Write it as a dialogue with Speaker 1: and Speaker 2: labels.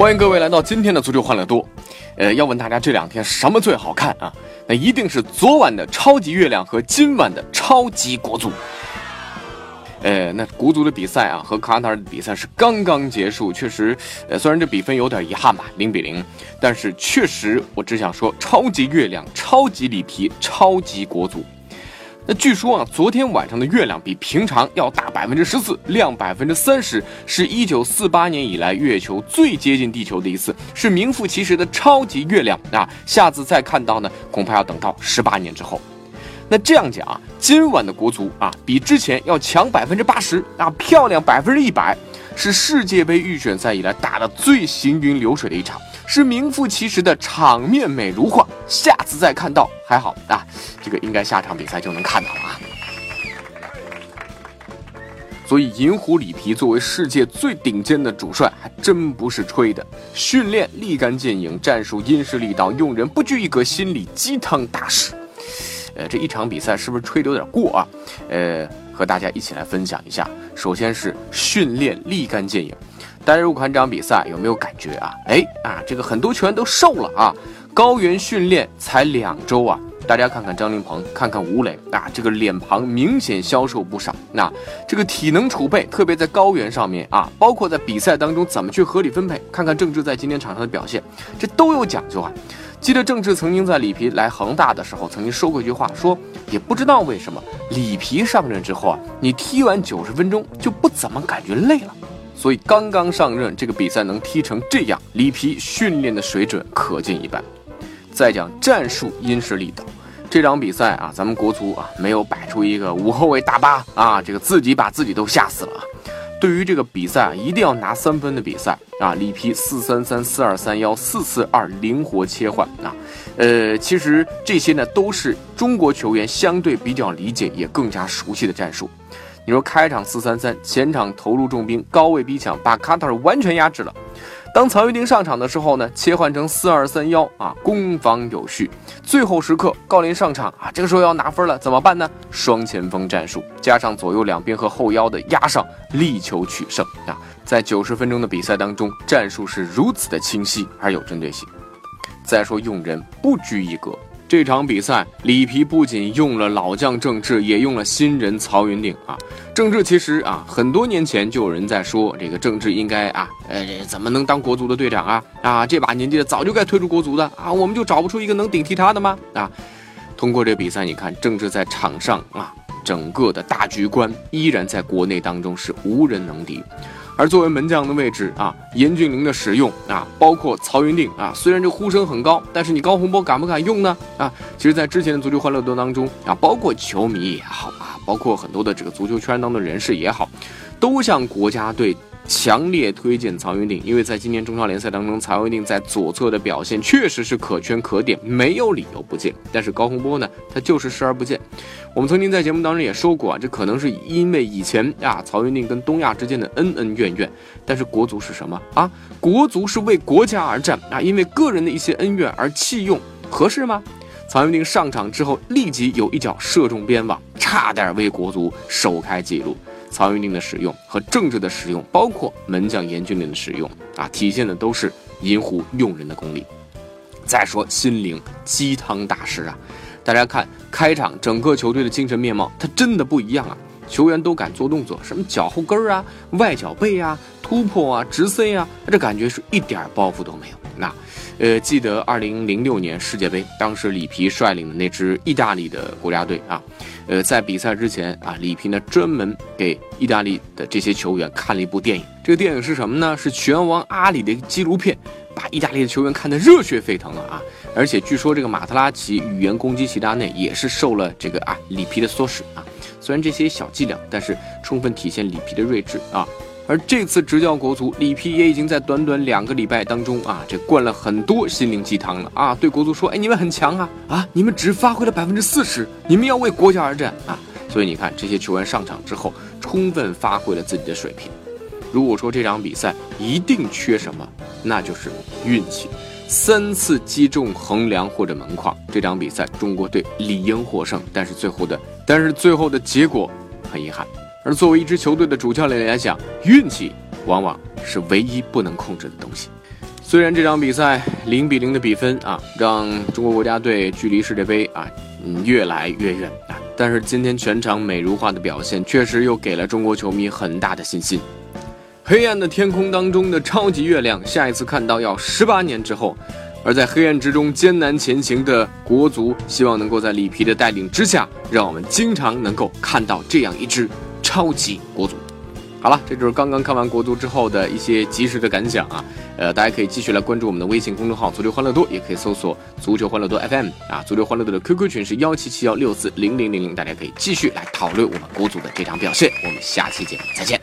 Speaker 1: 欢迎各位来到今天的足球欢乐多，呃，要问大家这两天什么最好看啊？那一定是昨晚的超级月亮和今晚的超级国足。呃，那国足的比赛啊，和卡塔尔的比赛是刚刚结束，确实，呃，虽然这比分有点遗憾吧，零比零，但是确实，我只想说，超级月亮、超级里皮、超级国足。那据说啊，昨天晚上的月亮比平常要大百分之十四，亮百分之三十，是一九四八年以来月球最接近地球的一次，是名副其实的超级月亮啊！下次再看到呢，恐怕要等到十八年之后。那这样讲啊，今晚的国足啊，比之前要强百分之八十啊，漂亮百分之一百，是世界杯预选赛以来打的最行云流水的一场。是名副其实的场面美如画，下次再看到还好啊，这个应该下场比赛就能看到了啊。所以银狐里皮作为世界最顶尖的主帅，还真不是吹的。训练立竿见影，战术因势利导，用人不拘一格，心理鸡汤大师。呃，这一场比赛是不是吹的有点过啊？呃，和大家一起来分享一下。首先是训练立竿见影。大家看这场比赛，有没有感觉啊？哎啊，这个很多球员都瘦了啊！高原训练才两周啊，大家看看张琳芃，看看吴磊啊，这个脸庞明显消瘦不少。那这个体能储备，特别在高原上面啊，包括在比赛当中怎么去合理分配，看看郑智在今天场上的表现，这都有讲究啊。记得郑智曾经在里皮来恒大的时候，曾经说过一句话，说也不知道为什么里皮上任之后啊，你踢完九十分钟就不怎么感觉累了。所以刚刚上任，这个比赛能踢成这样，里皮训练的水准可见一斑。再讲战术因势利导，这场比赛啊，咱们国足啊没有摆出一个五后卫大巴啊，这个自己把自己都吓死了啊。对于这个比赛啊，一定要拿三分的比赛啊，里皮四三三四二三幺四四二灵活切换啊，呃，其实这些呢都是中国球员相对比较理解也更加熟悉的战术。你说开场四三三，前场投入重兵，高位逼抢，把卡塔尔完全压制了。当曹云丁上场的时候呢，切换成四二三幺啊，攻防有序。最后时刻，郜林上场啊，这个时候要拿分了，怎么办呢？双前锋战术，加上左右两边和后腰的压上，力求取胜啊。在九十分钟的比赛当中，战术是如此的清晰而有针对性。再说用人不拘一格。这场比赛，里皮不仅用了老将郑智，也用了新人曹云定啊。郑智其实啊，很多年前就有人在说，这个郑智应该啊，呃，怎么能当国足的队长啊？啊，这把年纪了，早就该退出国足的啊。我们就找不出一个能顶替他的吗？啊，通过这比赛，你看郑智在场上啊，整个的大局观依然在国内当中是无人能敌。而作为门将的位置啊，严俊凌的使用啊，包括曹云定啊，虽然这呼声很高，但是你高洪波敢不敢用呢？啊，其实，在之前的足球欢乐多当中啊，包括球迷也好啊，包括很多的这个足球圈当中的人士也好，都向国家队。强烈推荐曹云定，因为在今年中超联赛当中，曹云定在左侧的表现确实是可圈可点，没有理由不见。但是高洪波呢，他就是视而不见。我们曾经在节目当中也说过啊，这可能是因为以前啊，曹云定跟东亚之间的恩恩怨怨。但是国足是什么啊？国足是为国家而战啊，因为个人的一些恩怨而弃用，合适吗？曹云定上场之后，立即有一脚射中边网，差点为国足首开纪录。曹云定的使用和政治的使用，包括门将严俊凌的使用啊，体现的都是银狐用人的功力。再说心灵鸡汤大师啊，大家看开场整个球队的精神面貌，他真的不一样啊！球员都敢做动作，什么脚后跟啊、外脚背啊、突破啊、直塞啊，这感觉是一点包袱都没有。那，呃，记得二零零六年世界杯，当时里皮率领的那支意大利的国家队啊。呃，在比赛之前啊，里皮呢专门给意大利的这些球员看了一部电影。这个电影是什么呢？是拳王阿里的纪录片，把意大利的球员看得热血沸腾了啊！而且据说这个马特拉齐语言攻击齐达内也是受了这个啊里皮的唆使啊。虽然这些小伎俩，但是充分体现里皮的睿智啊。而这次执教国足，里皮也已经在短短两个礼拜当中啊，这灌了很多心灵鸡汤了啊！对国足说：“哎，你们很强啊啊！你们只发挥了百分之四十，你们要为国家而战啊！”所以你看，这些球员上场之后，充分发挥了自己的水平。如果说这场比赛一定缺什么，那就是运气。三次击中横梁或者门框，这场比赛中国队理应获胜，但是最后的，但是最后的结果很遗憾。而作为一支球队的主教练来讲，运气往往是唯一不能控制的东西。虽然这场比赛零比零的比分啊，让中国国家队距离世界杯啊，嗯，越来越远啊，但是今天全场美如画的表现，确实又给了中国球迷很大的信心。黑暗的天空当中的超级月亮，下一次看到要十八年之后。而在黑暗之中艰难前行的国足，希望能够在里皮的带领之下，让我们经常能够看到这样一支。超级国足，好了，这就是刚刚看完国足之后的一些及时的感想啊。呃，大家可以继续来关注我们的微信公众号“足球欢乐多”，也可以搜索“足球欢乐多 FM” 啊。足球欢乐多的 QQ 群是幺七七幺六四零零零零，大家可以继续来讨论我们国足的这场表现。我们下期节目再见。